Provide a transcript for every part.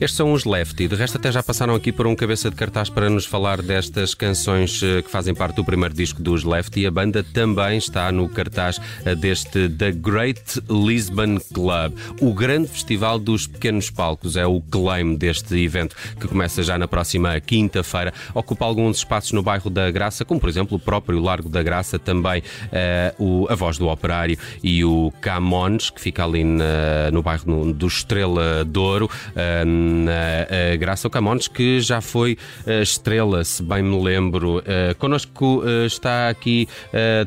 Estes são os Lefty. De resto, até já passaram aqui por um cabeça de cartaz para nos falar destas canções eh, que fazem parte do primeiro disco dos Lefty. A banda também está no cartaz eh, deste The Great Lisbon Club, o grande festival dos pequenos palcos. É o claim deste evento que começa já na próxima quinta-feira. Ocupa alguns espaços no bairro da Graça, como por exemplo o próprio Largo da Graça, também eh, o, a Voz do Operário e o Camões, que fica ali na- no bairro do Estrela Douro. Na eh, Graça Camões, que já foi eh, estrela, se bem me lembro. Eh, connosco eh, está aqui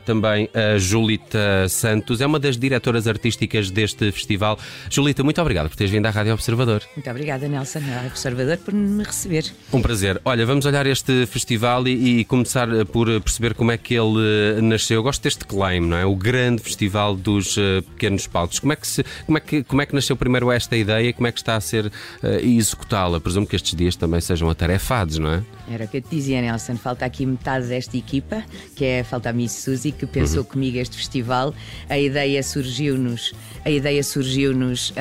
também a Julita Santos, é uma das diretoras artísticas deste festival. Julita, muito obrigado por teres vindo à Rádio Observador. Muito obrigada, Nelson, ao Observador, por me receber. Um prazer. Olha, vamos olhar este festival e, e começar por perceber como é que ele nasceu. Eu gosto deste claim, não é? O grande festival dos pequenos palcos. Como é que se, como é que como é que nasceu primeiro esta ideia? Como é que está a ser executá-la? Presumo que estes dias também sejam atarefados, não é? Era o que eu te dizia, Nelson. Falta aqui metade desta equipa, que é falta a Miss Suzy, que pensou comigo este festival. A ideia surgiu-nos, a ideia surgiu-nos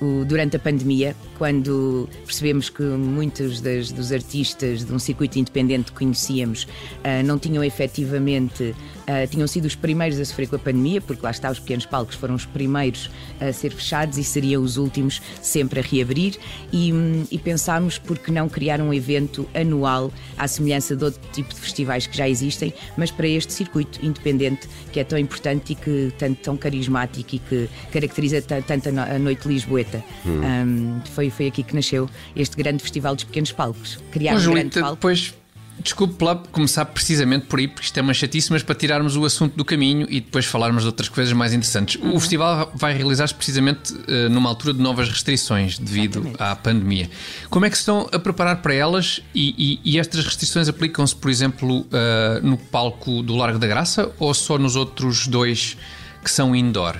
o- durante a pandemia, quando percebemos que muitos das- dos artistas de um circuito independente que conhecíamos ah, não tinham efetivamente, ah, tinham sido os primeiros a sofrer com a pandemia, porque lá está, os pequenos palcos foram os primeiros a ser fechados e seriam os últimos sempre a reabrir. E, hum, e pensámos por que não criar um evento anual à semelhança de outro tipo de festivais que já existem, mas para este circuito independente que é tão importante e que tanto tão carismático e que caracteriza ta- tanto a no- a noite lisboeta. Hum, foi, foi aqui que nasceu este grande festival dos pequenos palcos. Criar um grande palco. depois, desculpe lá começar precisamente por aí, porque isto é uma chatice, mas para tirarmos o assunto do caminho e depois falarmos de outras coisas mais interessantes. Uhum. O festival vai realizar-se precisamente eh, numa altura de novas restrições devido Exatamente. à pandemia. Como é que se estão a preparar para elas e, e- e estas restrições aplicam-se, por exemplo, eh, no palco do Largo da Graça ou só nos outros dois que são indoor?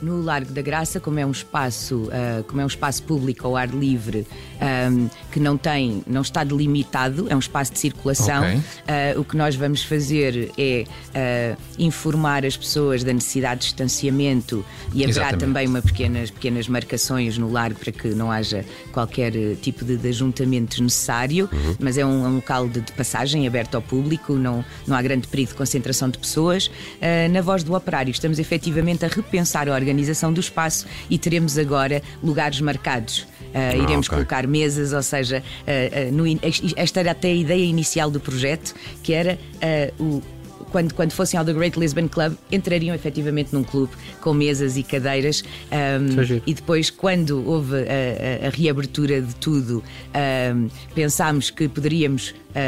No Largo da Graça, como é um espaço, ah, como é um espaço público ao ar livre, ahm, que não tem, não está delimitado, é um espaço de circulação. Ok. ah, o que nós vamos fazer é ah, informar as pessoas da necessidade de distanciamento e haverá Exatamente. também uma pequenas, pequenas marcações no largo para que não haja qualquer tipo de, de ajuntamento necessário, mas é um, é um local de, de passagem aberto ao público, não, não há grande perigo de concentração de pessoas. Ah, na voz do operário, estamos efetivamente a repensar a organização do espaço e teremos agora lugares marcados. Ah, iremos ok. colocar mesas, ou seja, ah, ah, no esta era até a ideia inicial do projeto, que era o quando, quando fossem ao The Great Lisbon Club, entrariam efetivamente num clube com mesas e cadeiras. Isso é e depois, quando houve a, a- a reabertura de tudo, ahm, pensámos que poderíamos ah,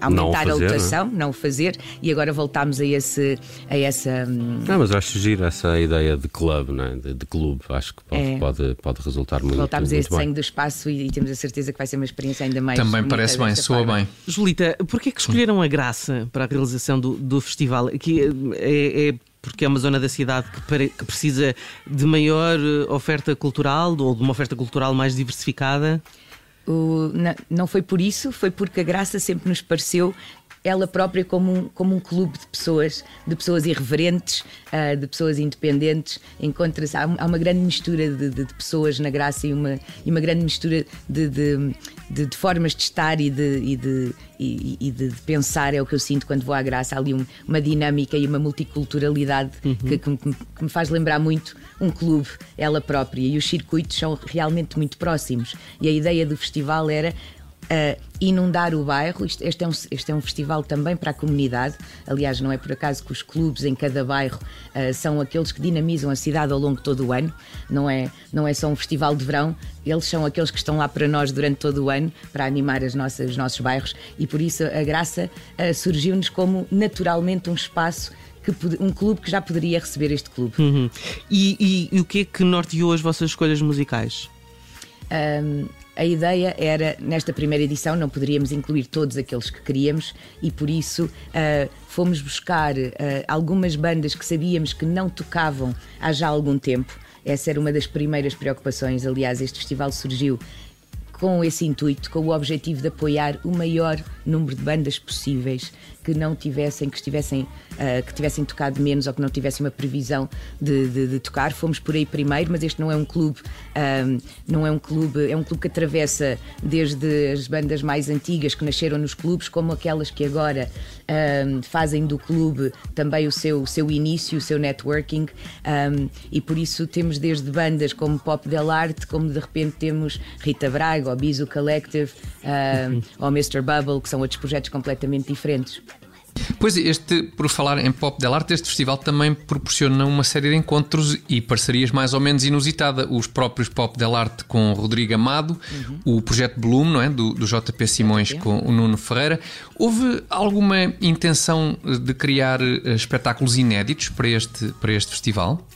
ah, Não o aumentar fazer, a não é? lotação, não o fazer, e agora voltámos a, esse, a essa. hum, Não, mas acho giro essa ideia de clube, não é? de, de clube. Acho que pode, É. pode, pode resultar muito, Voltámos a esse desenho do espaço e, e temos a certeza que vai ser uma experiência ainda mais. Também parece bem, soa bem. Julita, porquê que escolheram a Graça para a realização do, do festival? Que é, é porque é uma zona da cidade que, precisa de maior eh, oferta cultural ou de uma oferta cultural mais diversificada? O- na- não foi por isso, foi porque a Graça sempre nos pareceu ela própria como um, como um clube de pessoas, de pessoas irreverentes, ah, de pessoas independentes. Encontra-se, há, há uma grande mistura de, de- de pessoas na Graça e uma, e uma grande mistura de, de- formas de estar e de, e de- e- e de- pensar. É o que eu sinto quando vou à Graça. Há ali um- uma dinâmica e uma multiculturalidade que, que me- que me faz lembrar muito um clube, ela própria. E os circuitos são realmente muito próximos. E a ideia do festival era uh, inundar o bairro. Isto- Este é, um, este é um festival também para a comunidade. Aliás, não é por acaso que os clubes em cada bairro uh, são aqueles que dinamizam a cidade ao longo de todo o ano. Não é, não é só um festival de verão, eles são aqueles que estão lá para nós durante todo o ano para animar as nossas, os nossos bairros e por isso a graça uh, surgiu-nos como naturalmente um espaço. Que, um clube que já poderia receber este clube. Uhum. E, e- e o que é que norteou as vossas escolhas musicais? Um, a ideia era, nesta primeira edição, não poderíamos incluir todos aqueles que queríamos e por isso uh, fomos buscar uh, algumas bandas que sabíamos que não tocavam há já algum tempo. Essa era uma das primeiras preocupações. Aliás, este festival surgiu com esse intuito, com o objetivo de apoiar o maior número de bandas possíveis que não tivessem, que estivessem, uh, que tivessem tocado menos ou que não tivessem uma previsão de, de, de tocar. Fomos por aí primeiro, mas este não é um clube, um, não é um clube, é um clube que atravessa desde as bandas mais antigas que nasceram nos clubes, como aquelas que agora um, fazem do clube também o seu, o seu início, o seu networking, um, e por isso temos desde bandas como Pop Del Arte, como de repente temos Rita Braga, ou Biso Collective, ou Mr. Bubble, que são outros projetos completamente diferentes. Pois este, por falar em Pop Del Arte, este festival também proporciona uma série de encontros e parcerias mais ou menos inusitada. Os próprios Pop Del Arte com Rodrigo Amado, uhum. o projeto Bloom, não é? Do, do JP Simões com o Nuno Ferreira. Houve alguma intenção de criar eh, espetáculos inéditos para este, para este festival?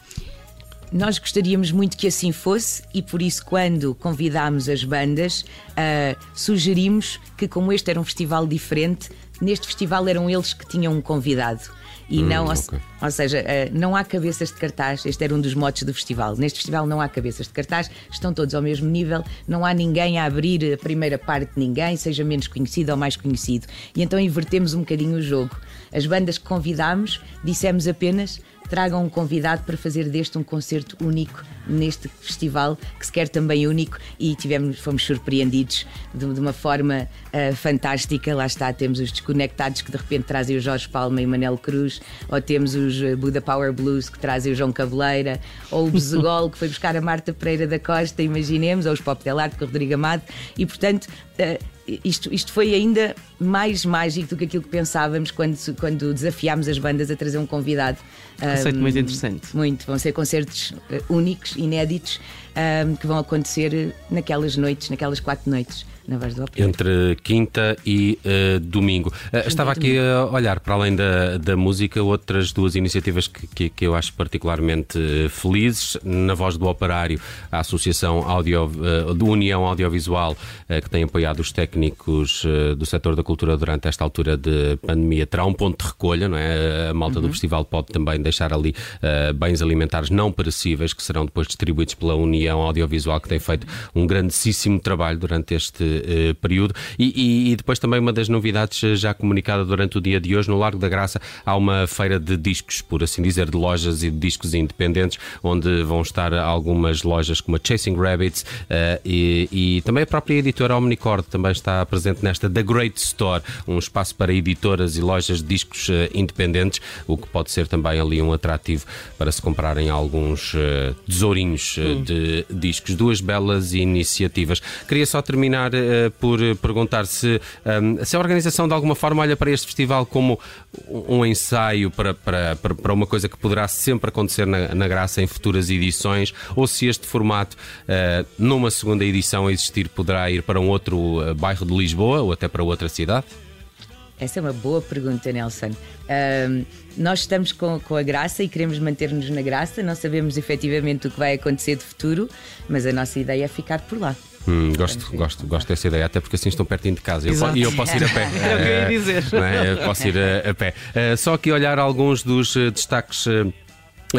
Nós gostaríamos muito que assim fosse e por isso, quando convidámos as bandas, uh, sugerimos que, como este era um festival diferente, neste festival eram eles que tinham um convidado. E hum, não, okay. ou, ou, seja, uh, não há cabeças de cartaz. Este era um dos motes do festival. Neste festival não há cabeças de cartaz, estão todos ao mesmo nível, não há ninguém a abrir a primeira parte de ninguém, seja menos conhecido ou mais conhecido. E então invertemos um bocadinho o jogo. As bandas que convidámos dissemos apenas tragam um convidado para fazer deste um concerto único neste festival, que se quer também único, e tivemos, fomos surpreendidos de, de uma forma uh, fantástica. Lá está, temos os desconectados que de repente trazem o Jorge Palma e Manel Cruz, ou temos os eh, Buda Power Blues que trazem o João Cabeleira, ou o Bezegol que foi buscar a Marta Pereira da Costa, imaginemos, ou os Pop Del com o Rodrigo Amado, e portanto. Uh, isto, isto foi ainda mais mágico do que aquilo que pensávamos quando, quando desafiámos as bandas a trazer um convidado. Conceito um, muito interessante. Muito. Vão ser concertos uh, únicos, inéditos, um, que vão acontecer naquelas noites, naquelas quatro noites na Voz do. Entre quinta e uh, domingo. Uh, estava aqui a olhar, para além da, da música, outras duas iniciativas que, que, que eu acho particularmente felizes. Na Voz do Operário, a Associação Audio, uh, do União Audiovisual, que tem apoiado os técnicos do setor da cultura durante esta altura de pandemia, terá um ponto de recolha, não é? A malta uhum. do festival pode também deixar ali bens alimentares não perecíveis que serão depois distribuídos pela União Audiovisual, que tem feito um grandíssimo trabalho durante este uh, período. E, e, e, depois também uma das novidades eh, já comunicada durante o dia de hoje, no Largo da Graça, há uma feira de discos, por assim dizer, de lojas e de discos independentes, onde vão estar algumas lojas como a Chasing Rabbits uh, e, e, também a própria editora Omnicord também está presente nesta The Great Store, um espaço para editoras e lojas de discos uh, independentes, o que pode ser também ali um atrativo para se comprarem alguns tesourinhos hum. de discos. Duas belas iniciativas. Queria só terminar por perguntar se, ehm, se a organização de alguma forma olha para este festival como um ensaio para, para, para uma coisa que poderá sempre acontecer na, na Graça em futuras edições, ou se este formato, uh, numa segunda edição a existir, poderá ir para um outro uh, bairro de Lisboa ou até para outra cidade? Essa é uma boa pergunta, Nelson. Um, nós estamos com, com, a graça e queremos manter-nos na graça. Não sabemos efetivamente o que vai acontecer de futuro, mas a nossa ideia é ficar por lá. Hum, gosto, gosto, gosto dessa ideia, até porque assim estão pertinho de casa e eu, eu, posso ir a pé. É o que eu ia dizer. É? Eu posso ir a, a pé. Uh, só aqui olhar alguns dos uh, destaques. Uh,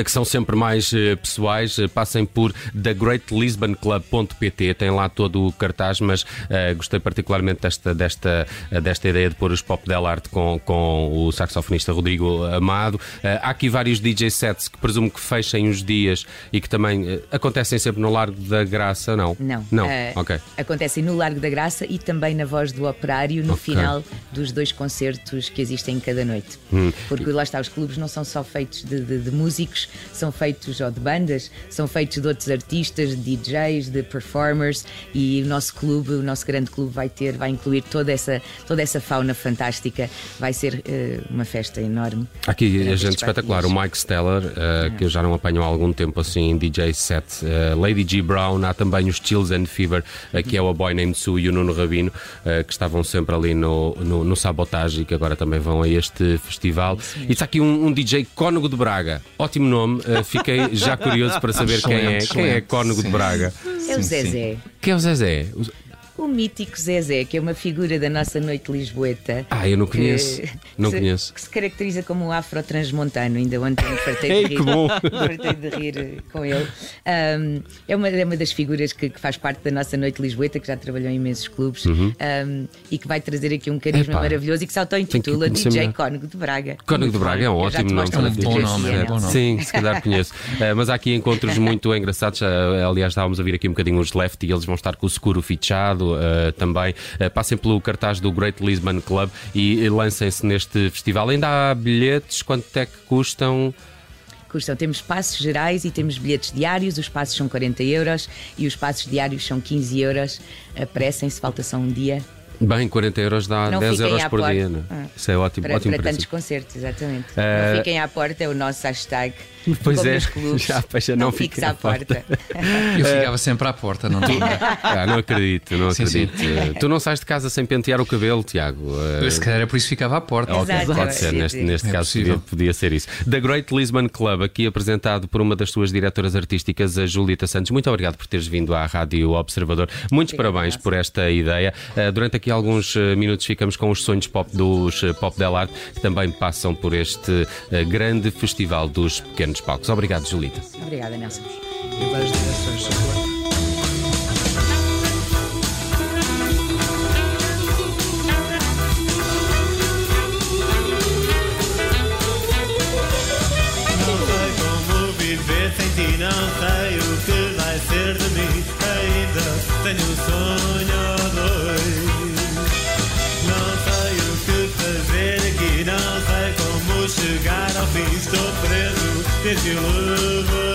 que são sempre mais uh, pessoais, uh, passem por thegreatlisbonclub.pt, tem lá todo o cartaz, mas uh, gostei particularmente desta, desta, desta ideia de pôr os Pop Del Arte com, com o saxofonista Rodrigo Amado. há aqui vários DJ sets que presumo que fechem os dias e que também acontecem sempre no Largo da Graça, não? Não. Não, ok. Acontecem no Largo da Graça e também na Voz do Operário no okay. final dos dois concertos que existem cada noite. Hum. Porque lá está, os clubes não são só feitos de, de, de músicos, são feitos ou de bandas, são feitos de outros artistas, de DJs, de performers e o nosso clube, o nosso grande clube vai ter, vai incluir toda essa, toda essa fauna fantástica, vai ser uh, uma festa enorme. Aqui a gente espetacular, o Mike Steller, uh, que eu já não apanho há algum tempo assim em DJ set, uh, Lady G Brown, há também os Chills and Fever, que é o Boy Named Sue e o Nuno Rabino, que estavam sempre ali no, no, no Sabotage e que agora também vão a este festival. E está aqui um, um DJ Cónigo de Braga, ótimo nome, uh, fiquei já curioso para saber quem é, quem é Cónigo de Braga. É o Zezé. Quem é o Zezé? O mítico Zezé, que é uma figura da nossa noite lisboeta. Ah, eu não conheço. Que, não que conheço. Se, que se caracteriza como um afro-transmontano. Ainda ontem me fartei Ei, de rir. que bom. fartei de rir eh, com ele. Um, é, uma, é uma das figuras que, que, faz parte da nossa noite lisboeta, que já trabalhou em imensos clubes um, e que vai trazer aqui um carisma Epá. maravilhoso e que se auto-intitula DJ melhor. Cónigo de Braga. Cónigo de Braga é um ótimo nome ti. bom nome, é bom Nelson. nome. Sim, se calhar conheço. Eh, mas há aqui encontros muito engraçados. Eh, aliás, estávamos a vir aqui um bocadinho os Left e eles vão estar com o seguro fichado eh, também. Eh, passem pelo cartaz do Great Lisbon Club e, e lancem-se neste festival. Ainda há bilhetes? Quanto é que custam? Custam. Temos passos gerais e temos bilhetes diários. Os passos são 40 euros e os passos diários são 15 euros. Apressem-se, falta só um dia. Bem, 40 euros dá Não 10 fiquem euros por porta. dia. Né? Ah. Isso é ótimo, Para, ótimo para tantos concertos, exatamente. Eh, Não fiquem à porta, é o nosso hashtag. Pois é, já, já não fiques à à porta. Eu ficava sempre à porta, não tinha. Ah, não acredito, não Sim, sim. acredito. Eh, Tu não sais de casa sem pentear o cabelo, Tiago. Eh, Se calhar é por isso que ficava à porta. Pode ser, sim, neste, sim. neste É caso podia, podia ser isso. The Great Lisbon Club, aqui apresentado por uma das tuas diretoras artísticas, a Julita Santos. Muito obrigado por teres vindo à Rádio Observador. Muitos Obrigada, parabéns por esta ideia. Uh, durante aqui alguns uh, minutos ficamos com os sonhos pop dos uh, Pop Del Arte, que também passam por este uh, grande festival dos pequenos palcos. Obrigado, Julita. Obrigada, Nelson. Em várias direções, só claro. Não sei como viver sem ti, não sei o que vai ser de mim. Ainda tenho um sonho did you love?